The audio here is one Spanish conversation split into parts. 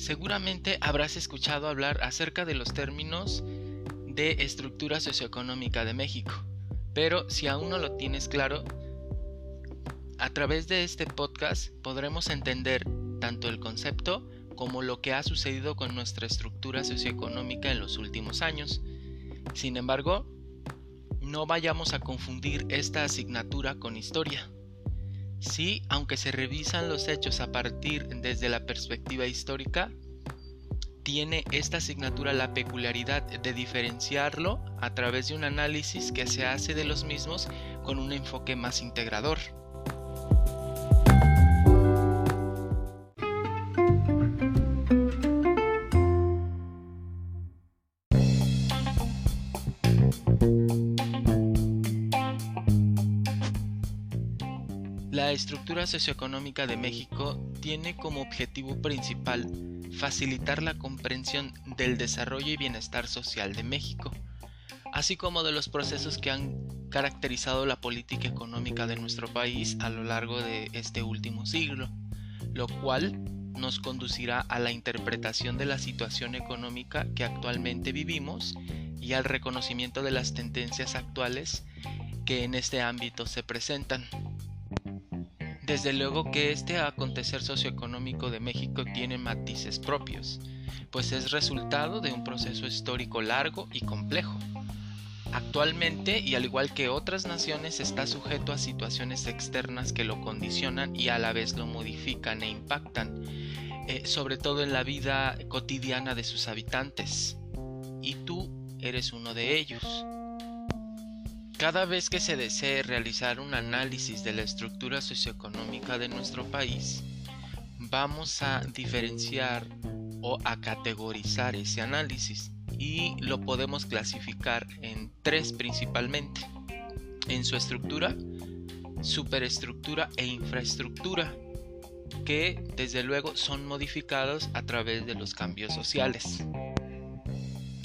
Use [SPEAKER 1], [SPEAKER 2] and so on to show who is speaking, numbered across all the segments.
[SPEAKER 1] Seguramente habrás escuchado hablar acerca de los términos de estructura socioeconómica de México, pero si aún no lo tienes claro, a través de este podcast podremos entender tanto el concepto como lo que ha sucedido con nuestra estructura socioeconómica en los últimos años. Sin embargo, no vayamos a confundir esta asignatura con historia. Sí, aunque se revisan los hechos a partir desde la perspectiva histórica, tiene esta asignatura la peculiaridad de diferenciarlo a través de un análisis que se hace de los mismos con un enfoque más integrador. La estructura socioeconómica de México tiene como objetivo principal facilitar la comprensión del desarrollo y bienestar social de México, así como de los procesos que han caracterizado la política económica de nuestro país a lo largo de este último siglo, lo cual nos conducirá a la interpretación de la situación económica que actualmente vivimos y al reconocimiento de las tendencias actuales que en este ámbito se presentan. Desde luego que este acontecer socioeconómico de México tiene matices propios, pues es resultado de un proceso histórico largo y complejo. Actualmente, y al igual que otras naciones, está sujeto a situaciones externas que lo condicionan y a la vez lo modifican e impactan, eh, sobre todo en la vida cotidiana de sus habitantes. Y tú eres uno de ellos. Cada vez que se desee realizar un análisis de la estructura socioeconómica de nuestro país, vamos a diferenciar o a categorizar ese análisis y lo podemos clasificar en tres principalmente. En su estructura, superestructura e infraestructura, que desde luego son modificados a través de los cambios sociales.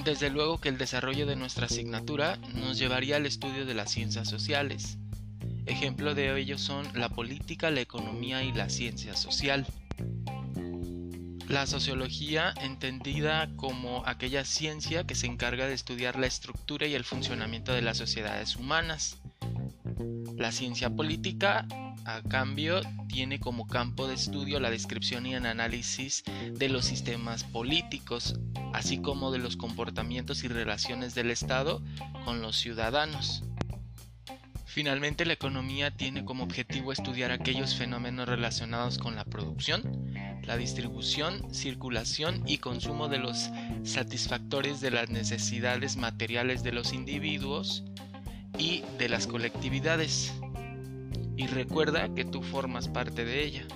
[SPEAKER 1] Desde luego que el desarrollo de nuestra asignatura nos llevaría al estudio de las ciencias sociales. Ejemplo de ello son la política, la economía y la ciencia social. La sociología, entendida como aquella ciencia que se encarga de estudiar la estructura y el funcionamiento de las sociedades humanas. La ciencia política, a cambio, tiene como campo de estudio la descripción y el análisis de los sistemas políticos, así como de los comportamientos y relaciones del Estado con los ciudadanos. Finalmente, la economía tiene como objetivo estudiar aquellos fenómenos relacionados con la producción, la distribución, circulación y consumo de los satisfactores de las necesidades materiales de los individuos y de las colectividades y recuerda que tú formas parte de ella.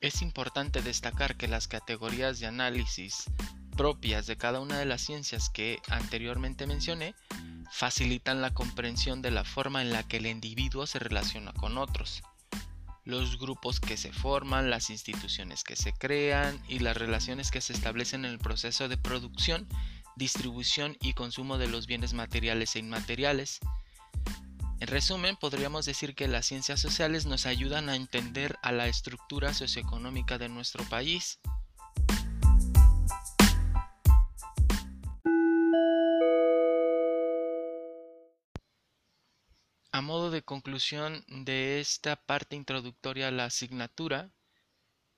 [SPEAKER 1] Es importante destacar que las categorías de análisis propias de cada una de las ciencias que anteriormente mencioné facilitan la comprensión de la forma en la que el individuo se relaciona con otros, los grupos que se forman, las instituciones que se crean y las relaciones que se establecen en el proceso de producción, distribución y consumo de los bienes materiales e inmateriales. En resumen, podríamos decir que las ciencias sociales nos ayudan a entender a la estructura socioeconómica de nuestro país, A modo de conclusión de esta parte introductoria a la asignatura,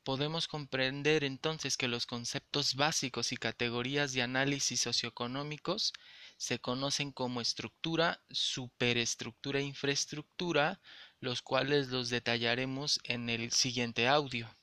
[SPEAKER 1] podemos comprender entonces que los conceptos básicos y categorías de análisis socioeconómicos se conocen como estructura, superestructura e infraestructura, los cuales los detallaremos en el siguiente audio.